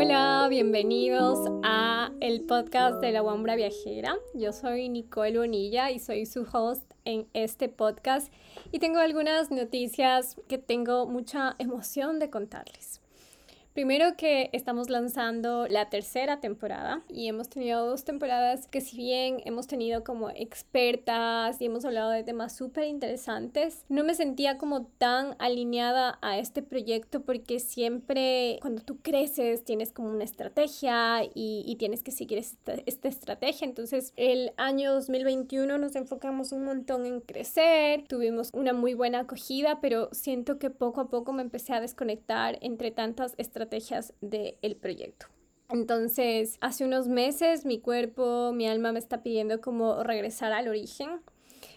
Hola, bienvenidos a el podcast de la Wambra Viajera. Yo soy Nicole Bonilla y soy su host en este podcast y tengo algunas noticias que tengo mucha emoción de contarles. Primero que estamos lanzando la tercera temporada y hemos tenido dos temporadas que si bien hemos tenido como expertas y hemos hablado de temas súper interesantes, no me sentía como tan alineada a este proyecto porque siempre cuando tú creces tienes como una estrategia y, y tienes que seguir esta, esta estrategia. Entonces el año 2021 nos enfocamos un montón en crecer, tuvimos una muy buena acogida, pero siento que poco a poco me empecé a desconectar entre tantas estrategias estrategias del proyecto. Entonces, hace unos meses mi cuerpo, mi alma me está pidiendo como regresar al origen.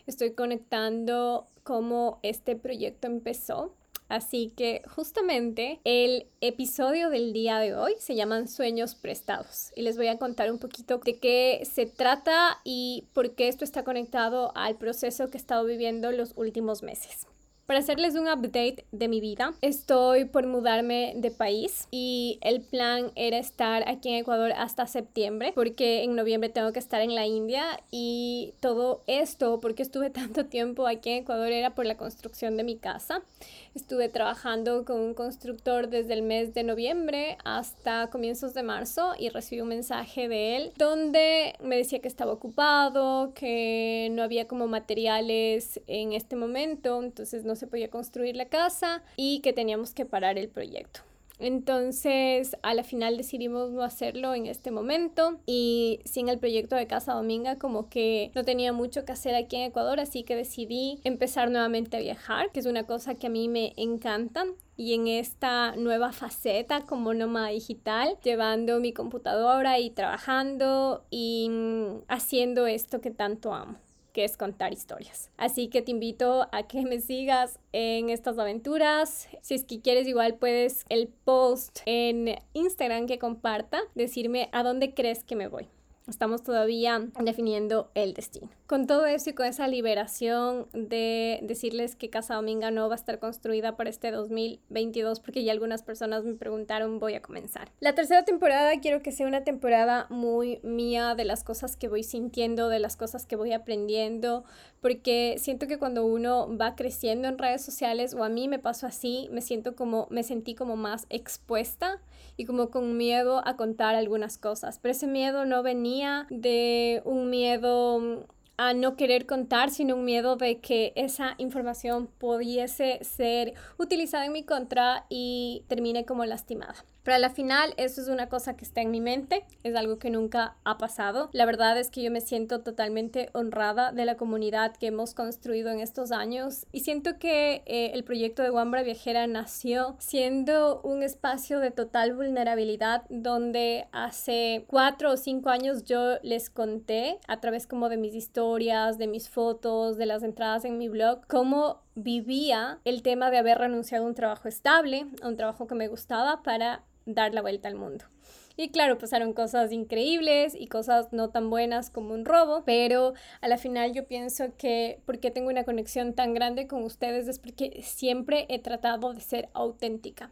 Estoy conectando cómo este proyecto empezó. Así que justamente el episodio del día de hoy se llaman sueños prestados y les voy a contar un poquito de qué se trata y por qué esto está conectado al proceso que he estado viviendo los últimos meses. Para hacerles un update de mi vida, estoy por mudarme de país y el plan era estar aquí en Ecuador hasta septiembre porque en noviembre tengo que estar en la India y todo esto porque estuve tanto tiempo aquí en Ecuador era por la construcción de mi casa. Estuve trabajando con un constructor desde el mes de noviembre hasta comienzos de marzo y recibí un mensaje de él donde me decía que estaba ocupado, que no había como materiales en este momento, entonces no se podía construir la casa y que teníamos que parar el proyecto. Entonces, a la final decidimos no hacerlo en este momento y sin el proyecto de Casa Dominga como que no tenía mucho que hacer aquí en Ecuador, así que decidí empezar nuevamente a viajar, que es una cosa que a mí me encanta y en esta nueva faceta como nómada digital, llevando mi computadora y trabajando y mm, haciendo esto que tanto amo que es contar historias. Así que te invito a que me sigas en estas aventuras. Si es que quieres, igual puedes el post en Instagram que comparta, decirme a dónde crees que me voy. Estamos todavía definiendo el destino. Con todo eso y con esa liberación de decirles que Casa Dominga no va a estar construida para este 2022 porque ya algunas personas me preguntaron, voy a comenzar. La tercera temporada quiero que sea una temporada muy mía de las cosas que voy sintiendo, de las cosas que voy aprendiendo, porque siento que cuando uno va creciendo en redes sociales o a mí me pasó así, me siento como me sentí como más expuesta y como con miedo a contar algunas cosas, pero ese miedo no venía de un miedo a no querer contar, sino un miedo de que esa información pudiese ser utilizada en mi contra y termine como lastimada. Pero a la final eso es una cosa que está en mi mente, es algo que nunca ha pasado. La verdad es que yo me siento totalmente honrada de la comunidad que hemos construido en estos años y siento que eh, el proyecto de Wambra Viajera nació siendo un espacio de total vulnerabilidad donde hace cuatro o cinco años yo les conté a través como de mis historias, de mis fotos, de las entradas en mi blog, cómo vivía el tema de haber renunciado a un trabajo estable, a un trabajo que me gustaba para dar la vuelta al mundo. Y claro, pasaron cosas increíbles y cosas no tan buenas como un robo, pero a la final yo pienso que porque tengo una conexión tan grande con ustedes es porque siempre he tratado de ser auténtica.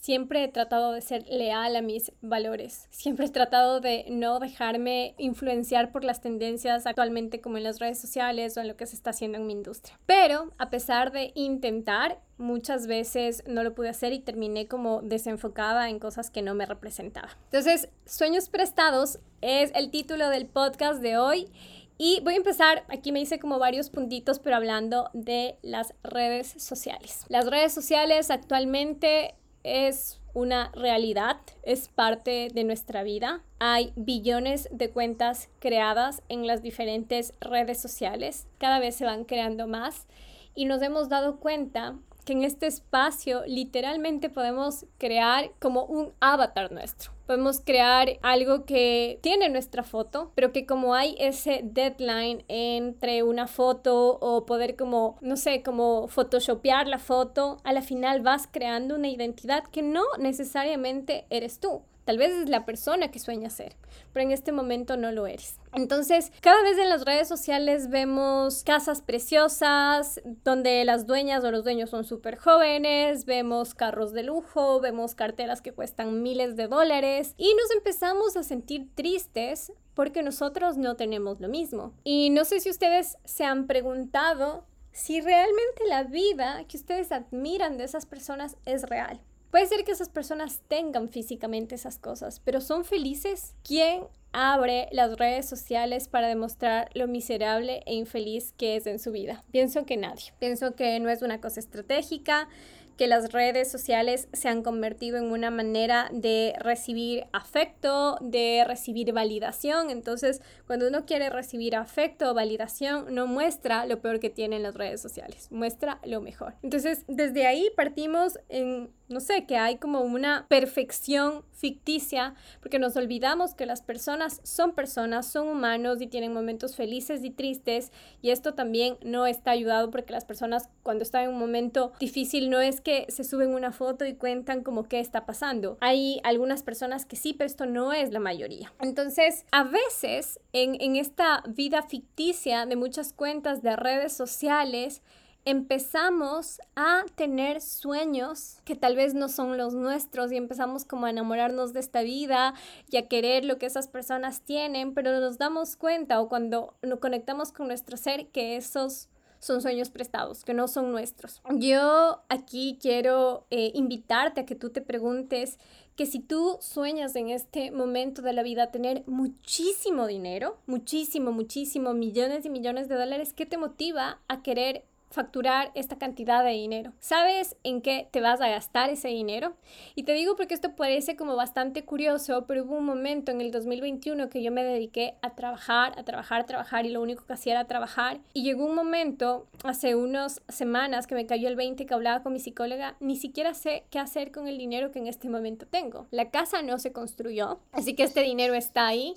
Siempre he tratado de ser leal a mis valores. Siempre he tratado de no dejarme influenciar por las tendencias actualmente como en las redes sociales o en lo que se está haciendo en mi industria. Pero a pesar de intentar, muchas veces no lo pude hacer y terminé como desenfocada en cosas que no me representaban. Entonces, Sueños Prestados es el título del podcast de hoy. Y voy a empezar, aquí me hice como varios puntitos, pero hablando de las redes sociales. Las redes sociales actualmente es una realidad, es parte de nuestra vida. Hay billones de cuentas creadas en las diferentes redes sociales, cada vez se van creando más y nos hemos dado cuenta que en este espacio literalmente podemos crear como un avatar nuestro. Podemos crear algo que tiene nuestra foto, pero que como hay ese deadline entre una foto o poder como, no sé, como photoshopear la foto, a la final vas creando una identidad que no necesariamente eres tú Tal vez es la persona que sueña ser, pero en este momento no lo eres. Entonces, cada vez en las redes sociales vemos casas preciosas donde las dueñas o los dueños son súper jóvenes, vemos carros de lujo, vemos carteras que cuestan miles de dólares y nos empezamos a sentir tristes porque nosotros no tenemos lo mismo. Y no sé si ustedes se han preguntado si realmente la vida que ustedes admiran de esas personas es real. Puede ser que esas personas tengan físicamente esas cosas, pero ¿son felices? ¿Quién abre las redes sociales para demostrar lo miserable e infeliz que es en su vida? Pienso que nadie. Pienso que no es una cosa estratégica, que las redes sociales se han convertido en una manera de recibir afecto, de recibir validación. Entonces, cuando uno quiere recibir afecto o validación, no muestra lo peor que tiene en las redes sociales, muestra lo mejor. Entonces, desde ahí partimos en no sé, que hay como una perfección ficticia, porque nos olvidamos que las personas son personas, son humanos y tienen momentos felices y tristes, y esto también no está ayudado porque las personas cuando están en un momento difícil no es que se suben una foto y cuentan como qué está pasando. Hay algunas personas que sí, pero esto no es la mayoría. Entonces, a veces en, en esta vida ficticia de muchas cuentas de redes sociales, empezamos a tener sueños que tal vez no son los nuestros y empezamos como a enamorarnos de esta vida y a querer lo que esas personas tienen, pero nos damos cuenta o cuando nos conectamos con nuestro ser que esos son sueños prestados, que no son nuestros. Yo aquí quiero eh, invitarte a que tú te preguntes que si tú sueñas en este momento de la vida tener muchísimo dinero, muchísimo, muchísimo, millones y millones de dólares, ¿qué te motiva a querer facturar esta cantidad de dinero. ¿Sabes en qué te vas a gastar ese dinero? Y te digo porque esto parece como bastante curioso, pero hubo un momento en el 2021 que yo me dediqué a trabajar, a trabajar, a trabajar y lo único que hacía era trabajar. Y llegó un momento, hace unas semanas, que me cayó el 20 que hablaba con mi psicóloga, ni siquiera sé qué hacer con el dinero que en este momento tengo. La casa no se construyó, así que este dinero está ahí.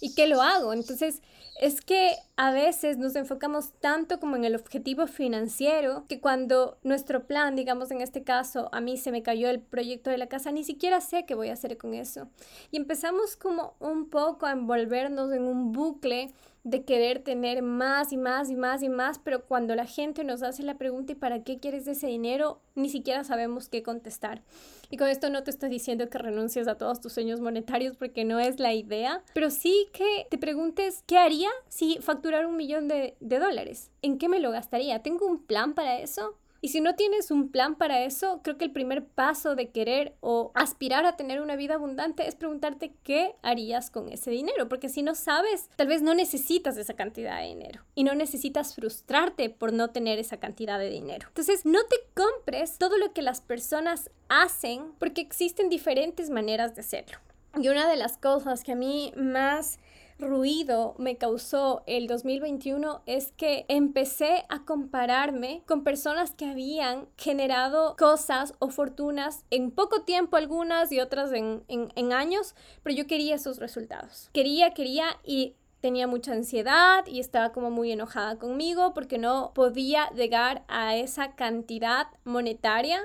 ¿Y qué lo hago? Entonces, es que a veces nos enfocamos tanto como en el objetivo financiero que cuando nuestro plan, digamos en este caso, a mí se me cayó el proyecto de la casa, ni siquiera sé qué voy a hacer con eso. Y empezamos como un poco a envolvernos en un bucle de querer tener más y más y más y más, pero cuando la gente nos hace la pregunta ¿y para qué quieres ese dinero? Ni siquiera sabemos qué contestar. Y con esto no te estoy diciendo que renuncies a todos tus sueños monetarios porque no es la idea, pero sí que te preguntes ¿qué haría si facturar un millón de, de dólares? ¿En qué me lo gastaría? ¿Tengo un plan para eso? Y si no tienes un plan para eso, creo que el primer paso de querer o aspirar a tener una vida abundante es preguntarte qué harías con ese dinero, porque si no sabes, tal vez no necesitas esa cantidad de dinero y no necesitas frustrarte por no tener esa cantidad de dinero. Entonces, no te compres todo lo que las personas hacen porque existen diferentes maneras de hacerlo. Y una de las cosas que a mí más ruido me causó el 2021 es que empecé a compararme con personas que habían generado cosas o fortunas en poco tiempo algunas y otras en, en, años, pero yo quería esos resultados. Quería, quería y tenía mucha ansiedad y estaba como muy enojada conmigo porque no podía llegar a esa cantidad monetaria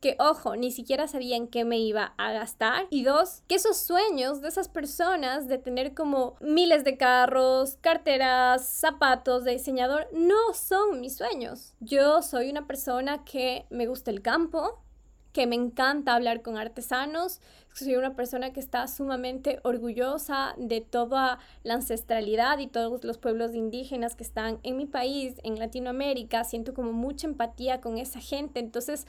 que, ojo, ni siquiera sabían qué me iba a gastar. Y dos, que esos sueños de esas personas de tener como miles de carros, carteras, zapatos de diseñador, no son mis sueños. Yo soy una persona que me gusta el campo, que me encanta hablar con artesanos, soy una persona que está sumamente orgullosa de toda la ancestralidad y todos los pueblos indígenas que están en mi país, en Latinoamérica, siento como mucha empatía con esa gente, entonces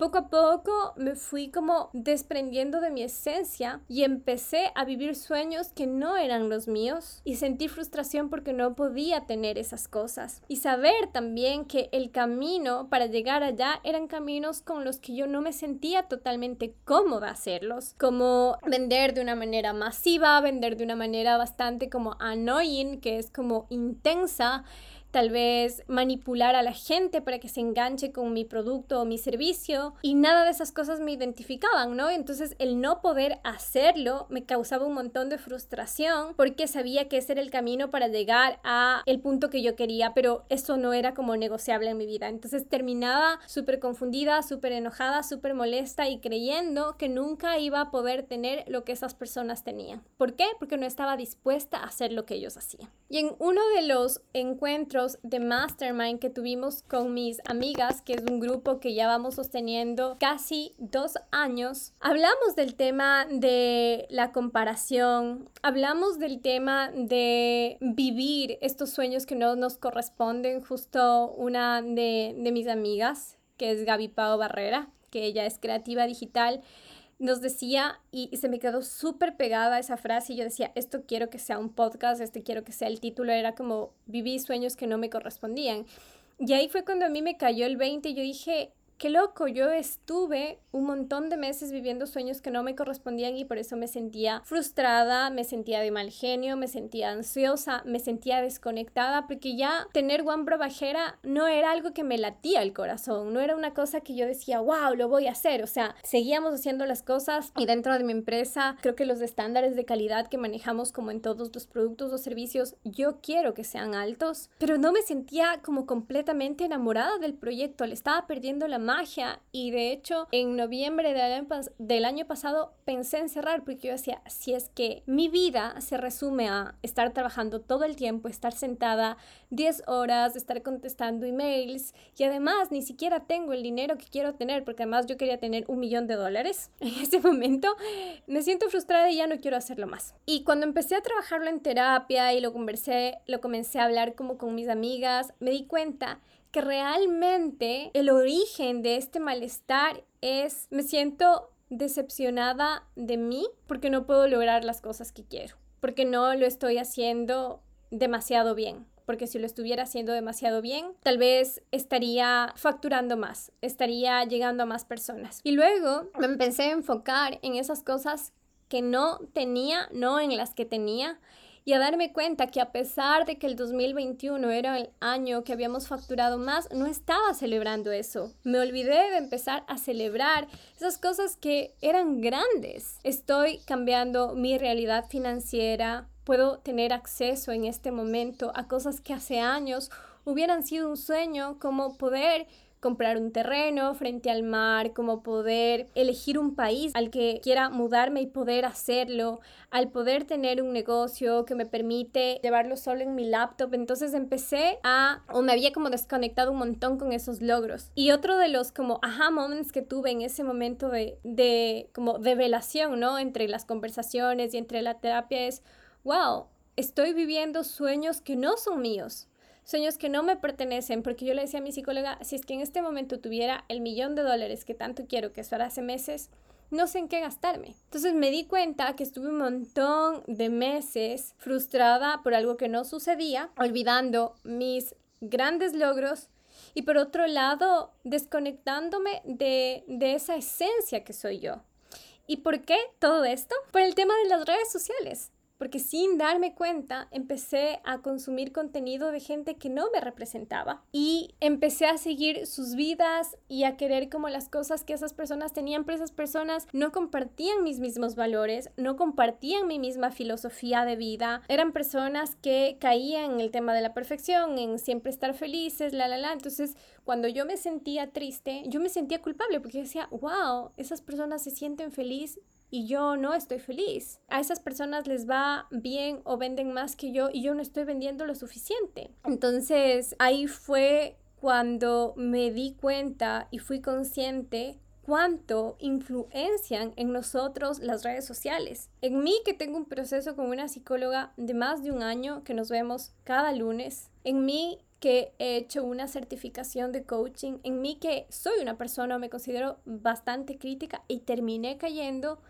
poco a poco me fui como desprendiendo de mi esencia y empecé a vivir sueños que no eran los míos. Y sentí frustración porque no podía tener esas cosas. Y saber también que el camino para llegar allá eran caminos con los que yo no me sentía totalmente cómoda hacerlos, como vender de una manera masiva, vender de una manera bastante como annoying, que es como intensa, tal vez manipular a la gente para que se enganche con mi producto o mi servicio y nada de esas cosas me identificaban, ¿no? Entonces el no poder hacerlo me causaba un montón de frustración porque sabía que ese era el camino para llegar a el punto que yo quería, pero eso no era como negociable en mi vida. Entonces terminaba súper confundida, súper enojada, súper molesta y creyendo que nunca iba a poder tener lo que esas personas tenían. ¿Por qué? Porque no estaba dispuesta a hacer lo que ellos hacían. Y en uno de los encuentros de Mastermind que tuvimos con mis amigas, que es un grupo que ya vamos sosteniendo casi dos años, hablamos del tema de la comparación, hablamos del tema de vivir estos sueños que no nos corresponden. Justo una de, de mis amigas, que es Gaby Pau Barrera, que ella es creativa digital, nos decía, y, se me quedó súper pegada esa frase, y yo decía, esto quiero que sea un podcast, este quiero que sea el título, era como viví sueños que no me correspondían. Y ahí fue cuando a mí me cayó el 20 y yo dije, qué loco, yo estuve un montón de meses viviendo sueños que no me correspondían y por eso me sentía frustrada, me sentía de mal genio, me sentía ansiosa, me sentía desconectada, porque ya tener guambra bajera no era algo que me latía el corazón, no era una cosa que yo decía, wow, lo voy a hacer, o sea, seguíamos haciendo las cosas y dentro de mi empresa creo que los estándares de calidad que manejamos como en todos los productos o servicios, yo quiero que sean altos, pero no me sentía como completamente enamorada del proyecto, le estaba perdiendo la y de hecho en noviembre del año, del año pasado pensé en cerrar porque yo decía, si es que mi vida se resume a estar trabajando todo el tiempo, estar sentada 10 horas, estar contestando emails y además ni siquiera tengo el dinero que quiero tener porque además yo quería tener un millón de dólares en ese momento, me siento frustrada y ya no quiero hacerlo más. Y cuando empecé a trabajarlo en terapia y lo conversé, lo comencé a hablar como con mis amigas, me di cuenta que realmente el origen de este malestar es, me siento decepcionada de mí porque no puedo lograr las cosas que quiero, porque no lo estoy haciendo demasiado bien. Porque si lo estuviera haciendo demasiado bien, tal vez estaría facturando más, estaría llegando a más personas. Y luego me empecé a enfocar en esas cosas que no tenía, no en las que tenía, y a darme cuenta que a pesar de que el 2021 era el año que habíamos facturado más, no estaba celebrando eso. Me olvidé de empezar a celebrar esas cosas que eran grandes. Estoy cambiando mi realidad financiera, puedo tener acceso en este momento a cosas que hace años hubieran sido un sueño, como poder comprar un terreno frente al mar, como poder elegir un país al que quiera mudarme y poder hacerlo, al poder tener un negocio que me permite llevarlo solo en mi laptop. Entonces empecé a, o me había como desconectado un montón con esos logros. Y otro de los como aha moments que tuve en ese momento de, de como revelación, ¿no? Entre las conversaciones y entre la terapia es, wow, estoy viviendo sueños que no son míos sueños que no me pertenecen, porque yo le decía a mi psicóloga, si es que en este momento tuviera el millón de dólares que tanto quiero, que eso era hace meses, no sé en qué gastarme. Entonces me di cuenta que estuve un montón de meses frustrada por algo que no sucedía, olvidando mis grandes logros y por otro lado desconectándome de, de esa esencia que soy yo. ¿Y por qué todo esto? Por el tema de las redes sociales porque sin darme cuenta empecé a consumir contenido de gente que no me representaba y empecé a seguir sus vidas y a querer como las cosas que esas personas tenían, pero esas personas no compartían mis mismos valores, no compartían mi misma filosofía de vida, eran personas que caían en el tema de la perfección, en siempre estar felices, la, la, la, entonces cuando yo me sentía triste, yo me sentía culpable porque decía, wow, esas personas se sienten felices y yo no estoy feliz. A esas personas les va bien o venden más que yo y yo no estoy vendiendo lo suficiente. Entonces ahí fue cuando me di cuenta y fui consciente cuánto influencian en nosotros las redes sociales. En mí que tengo un proceso con una psicóloga de más de un año que nos vemos cada lunes. En mí que he hecho una certificación de coaching, en mí que soy una persona, me considero bastante crítica y terminé cayendo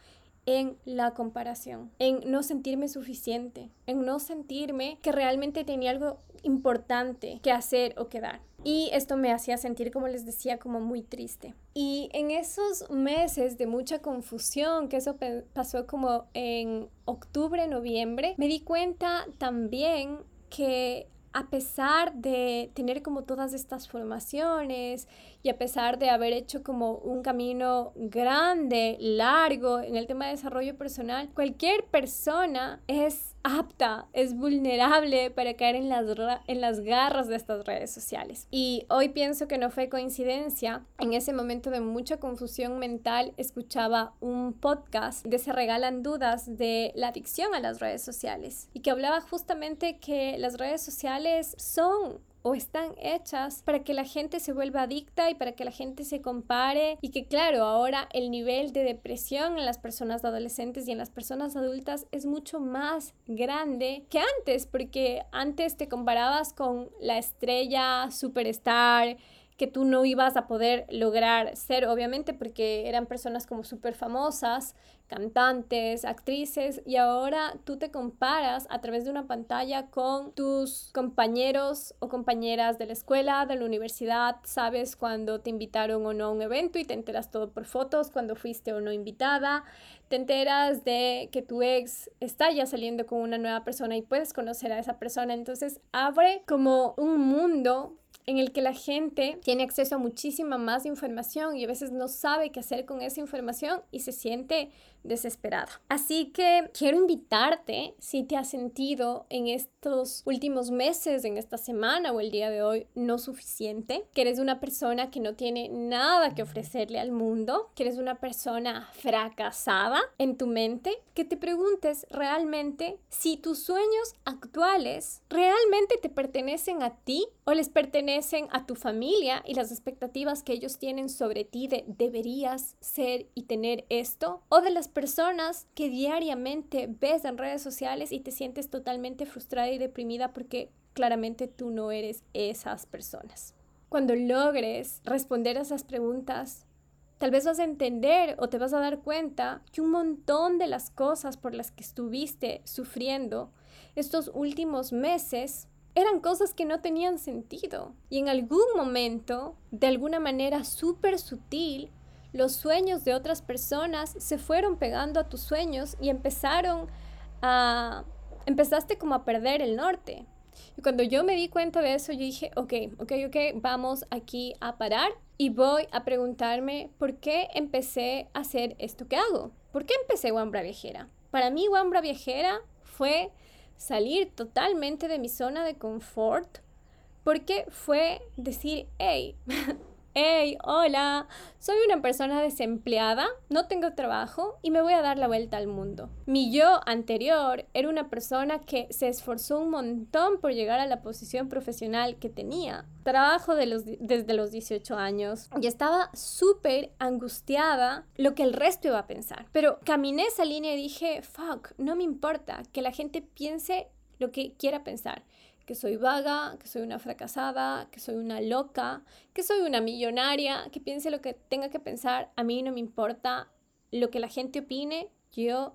en la comparación, en no sentirme suficiente, en no sentirme que realmente tenía algo importante que hacer o que dar. Y esto me hacía sentir, como les decía, como muy triste. Y en esos meses de mucha confusión, que eso pasó como en octubre, noviembre, me di cuenta también que a pesar de tener como todas estas formaciones y a pesar de haber hecho como un camino grande, largo en el tema de desarrollo personal, cualquier persona es apta, es vulnerable para caer en las, en las garras de estas redes sociales. Y hoy pienso que no fue coincidencia, en ese momento de mucha confusión mental escuchaba un podcast de Se Regalan Dudas de la adicción a las redes sociales y que hablaba justamente que las redes sociales son o están hechas para que la gente se vuelva adicta y para que la gente se compare y que claro, ahora el nivel de depresión en las personas adolescentes y en las personas adultas es mucho más grande que antes, porque antes te comparabas con la estrella superstar que tú no ibas a poder lograr ser, obviamente, porque eran personas como súper famosas, cantantes, actrices, y ahora tú te comparas a través de una pantalla con tus compañeros o compañeras de la escuela, de la universidad, sabes cuando te invitaron o no a un evento y te enteras todo por fotos, cuando fuiste o no invitada, te enteras de que tu ex está ya saliendo con una nueva persona y puedes conocer a esa persona, entonces abre como un mundo en el que la gente tiene acceso a muchísima más información y a veces no sabe qué hacer con esa información y se siente desesperada. Así que quiero invitarte, si te has sentido en estos últimos meses, en esta semana o el día de hoy no suficiente, que eres una persona que no tiene nada que ofrecerle al mundo, que eres una persona fracasada en tu mente, que te preguntes realmente si tus sueños actuales realmente te pertenecen a ti o les pertenecen a tu familia y las expectativas que ellos tienen sobre ti de deberías ser y tener esto o de las personas que diariamente ves en redes sociales y te sientes totalmente frustrada y deprimida porque claramente tú no eres esas personas. Cuando logres responder a esas preguntas, tal vez vas a entender o te vas a dar cuenta que un montón de las cosas por las que estuviste sufriendo estos últimos meses eran cosas que no tenían sentido. Y en algún momento, de alguna manera súper sutil, los sueños de otras personas se fueron pegando a tus sueños y empezaron a... empezaste como a perder el norte. Y cuando yo me di cuenta de eso, yo dije, ok, ok, ok, vamos aquí a parar y voy a preguntarme por qué empecé a hacer esto que hago. ¿Por qué empecé Wambra Viajera? Para mí Wambra Viajera fue salir totalmente de mi zona de confort porque fue decir, hey, Hey, hola, soy una persona desempleada, no tengo trabajo y me voy a dar la vuelta al mundo. Mi yo anterior era una persona que se esforzó un montón por llegar a la posición profesional que tenía. Trabajo desde los 18 años y estaba súper angustiada lo que el resto iba a pensar. Pero caminé esa línea y dije, fuck, no me importa que la gente piense lo que quiera pensar que soy vaga, que soy una fracasada, que soy una loca, que soy una millonaria, que piense lo que tenga que pensar, a mí no me importa lo que la gente opine, yo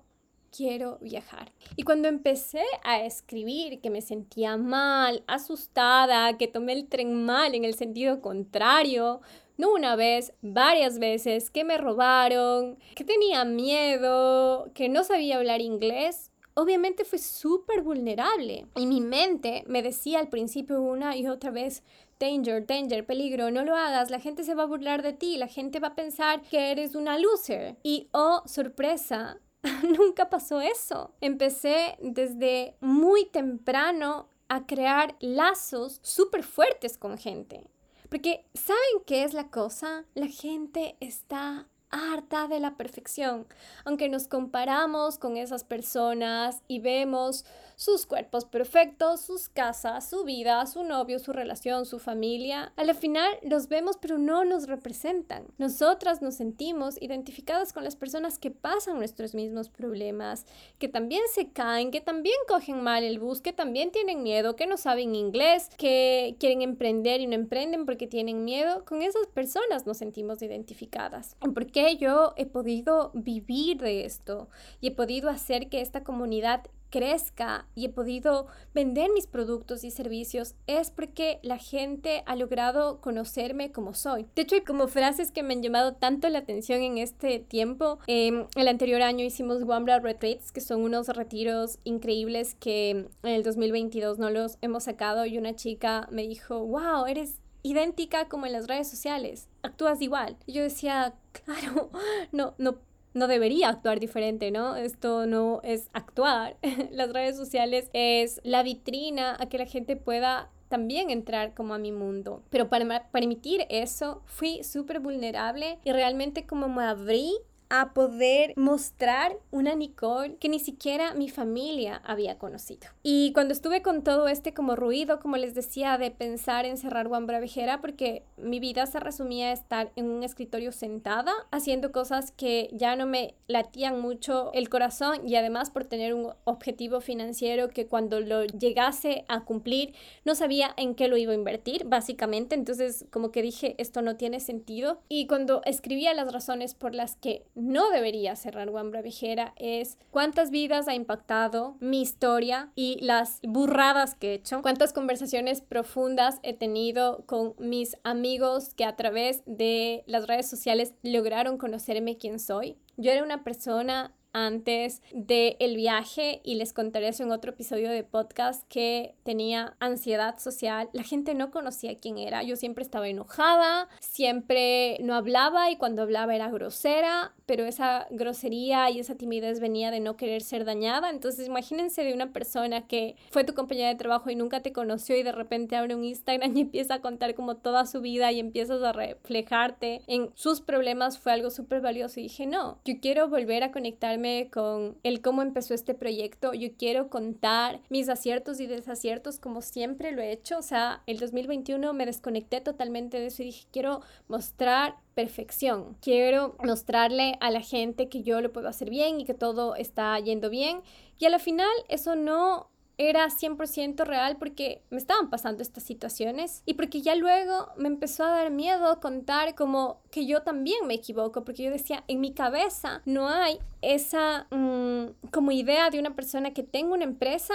quiero viajar. Y cuando empecé a escribir que me sentía mal, asustada, que tomé el tren mal en el sentido contrario, no una vez, varias veces, que me robaron, que tenía miedo, que no sabía hablar inglés, obviamente fue súper vulnerable. Y mi mente me decía al principio una y otra vez, danger, danger, peligro, no lo hagas, la gente se va a burlar de ti, la gente va a pensar que eres una loser. Y oh, sorpresa, nunca pasó eso. Empecé desde muy temprano a crear lazos súper fuertes con gente. Porque ¿saben qué es la cosa? La gente está harta de la perfección. Aunque nos comparamos con esas personas y vemos sus cuerpos perfectos, sus casas, su vida, su novio, su relación, su familia. Al final los vemos pero no nos representan. Nosotras nos sentimos identificadas con las personas que pasan nuestros mismos problemas, que también se caen, que también cogen mal el bus, que también tienen miedo, que no saben inglés, que quieren emprender y no emprenden porque tienen miedo. Con esas personas nos sentimos identificadas. Porque yo he podido vivir de esto y he podido hacer que esta comunidad crezca y he podido vender mis productos y servicios es porque la gente ha logrado conocerme como soy. De hecho, hay como frases que me han llamado tanto la atención en este tiempo. Em, el anterior año hicimos Wambra Retreats, que son unos retiros increíbles que en el 2022 no los hemos sacado y una chica me dijo, wow, eres idéntica como en las redes sociales, actúas igual. Y yo decía, claro, no, no no debería actuar diferente, ¿no? Esto no es actuar. Las redes sociales es la vitrina a que la gente pueda también entrar como a mi mundo. Pero para permitir eso, fui súper vulnerable y realmente como me abrí a poder mostrar una Nicole que ni siquiera mi familia había conocido. Y cuando estuve con todo este como ruido, como les decía, de pensar en cerrar Juan Bravejera, porque mi vida se resumía a estar en un escritorio sentada, haciendo cosas que ya no me latían mucho el corazón y además por tener un objetivo financiero que cuando lo llegase a cumplir no sabía en qué lo iba a invertir, básicamente. Entonces como que dije, esto no tiene sentido. Y cuando escribía las razones por las que no debería cerrar Wambra Vigera es cuántas vidas ha impactado mi historia y las burradas que he hecho, cuántas conversaciones profundas he tenido con mis amigos que a través de las redes sociales lograron conocerme quién soy. Yo era una persona antes del el viaje y les contaré eso en otro episodio de podcast que tenía ansiedad social. La gente no conocía quién era. Yo siempre estaba enojada, siempre no hablaba y cuando hablaba era grosera, pero esa grosería y esa timidez venía de no querer ser dañada. Entonces imagínense de una persona que fue tu compañera de trabajo y nunca te conoció y de repente abre un Instagram y empieza a contar como toda su vida y empiezas a reflejarte en sus problemas fue algo súper valioso y dije, no, yo quiero volver a conectarme con el cómo empezó este proyecto. Yo quiero contar mis aciertos y desaciertos como siempre lo he hecho. O sea, el 2021 me desconecté totalmente de eso y dije, quiero mostrar perfección. Quiero mostrarle a la gente que yo lo puedo hacer bien y que todo está yendo bien. Y a la final eso no era 100% real porque me estaban pasando estas situaciones y porque ya luego me empezó a dar miedo contar como que yo también me equivoco porque yo decía en mi cabeza no hay esa mm, como idea de una persona que tenga una empresa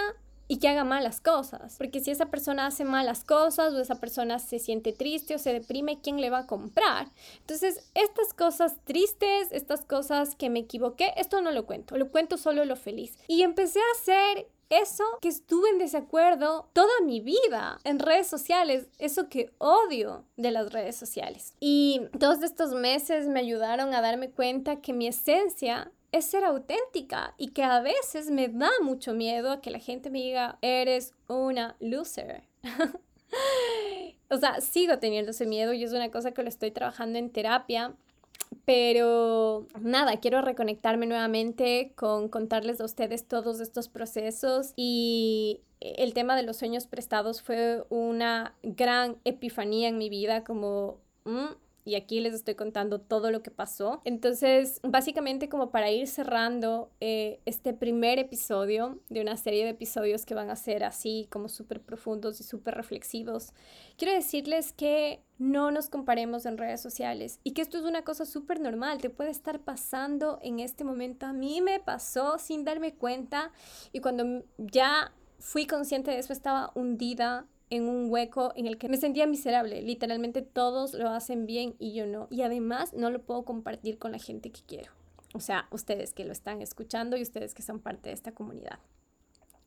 y que haga malas cosas. Porque si esa persona hace malas cosas o esa persona se siente triste o se deprime, ¿quién le va a comprar? Entonces, estas cosas tristes, estas cosas que me equivoqué, esto no lo cuento, lo cuento solo lo feliz. Y empecé a hacer eso que estuve en desacuerdo toda mi vida en redes sociales, eso que odio de las redes sociales. Y todos estos meses me ayudaron a darme cuenta que mi esencia es ser auténtica y que a veces me da mucho miedo a que la gente me diga, eres una loser. o sea, sigo teniendo ese miedo y es una cosa que lo estoy trabajando en terapia pero nada, quiero reconectarme nuevamente con contarles a ustedes todos estos procesos y el tema de los sueños prestados fue una gran epifanía en mi vida como... Mm, y aquí les estoy contando todo lo que pasó. Entonces, básicamente como para ir cerrando eh, este primer episodio de una serie de episodios que van a ser así como súper profundos y súper reflexivos, quiero decirles que no nos comparemos en redes sociales y que esto es una cosa súper normal, te puede estar pasando en este momento. A mí me pasó sin darme cuenta y cuando ya fui consciente de eso estaba hundida en un hueco en el que me sentía miserable. Literalmente todos lo hacen bien y yo no. Y además no lo puedo compartir con la gente que quiero. O sea, ustedes que lo están escuchando y ustedes que son parte de esta comunidad.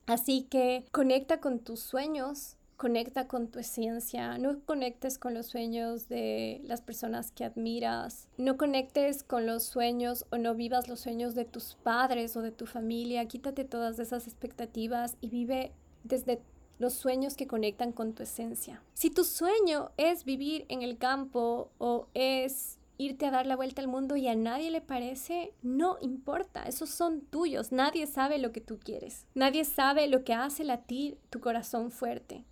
Así que conecta con tus sueños, conecta con tu esencia, no conectes con los sueños de las personas que admiras, no conectes con los sueños o no vivas los sueños de tus padres o de tu familia, quítate todas esas expectativas y vive desde los sueños que conectan con tu esencia. Si tu sueño es vivir en el campo o es irte a dar la vuelta al mundo y a nadie le parece, no importa, esos son tuyos, nadie sabe lo que tú quieres, nadie sabe lo que hace latir tu corazón fuerte.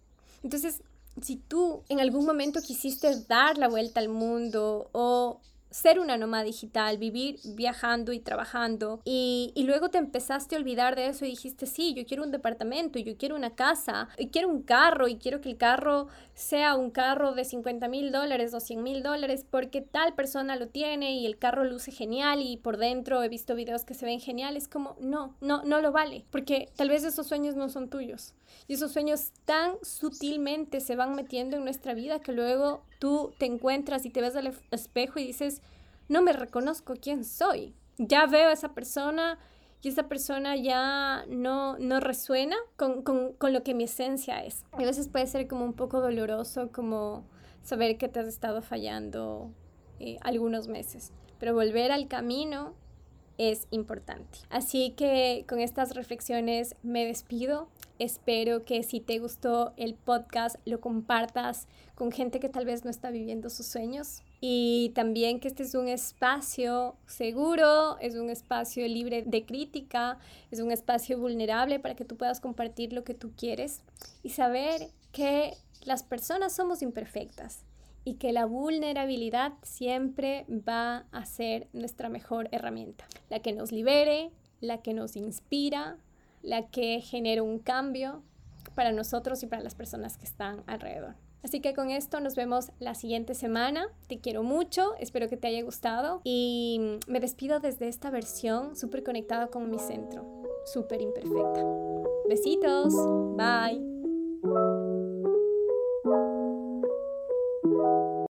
Entonces, si tú en algún momento quisiste dar la vuelta al mundo o ser una nómada digital, vivir viajando y trabajando y, y, luego te empezaste a olvidar de eso y dijiste, sí, yo quiero un departamento, yo quiero una casa, y quiero un carro y quiero que el carro sea un carro de 50 mil dólares o 100 mil dólares porque tal persona lo tiene y el carro luce genial y por dentro he visto videos que se ven geniales, como no, no, no lo vale, porque tal vez esos sueños no son tuyos y esos sueños tan sutilmente se van metiendo en nuestra vida que luego tú te encuentras y te ves al espejo y dices, no me reconozco quién soy. Ya veo a esa persona y esa persona ya no, no resuena con, con, con lo que mi esencia es. A veces puede ser como un poco doloroso, como saber que te has estado fallando eh, algunos meses. Pero volver al camino es importante. Así que con estas reflexiones me despido. Espero que si te gustó el podcast lo compartas con gente que tal vez no está viviendo sus sueños. Y también que este es un espacio seguro, es un espacio libre de crítica, es un espacio vulnerable para que tú puedas compartir lo que tú quieres y saber que las personas somos imperfectas y que la vulnerabilidad siempre va a ser nuestra mejor herramienta, la que nos libere, la que nos inspira, la que genera un cambio para nosotros y para las personas que están alrededor. Así que con esto nos vemos la siguiente semana. Te quiero mucho, espero que te haya gustado y me despido desde esta versión súper conectada con mi centro, súper imperfecta. Besitos, bye.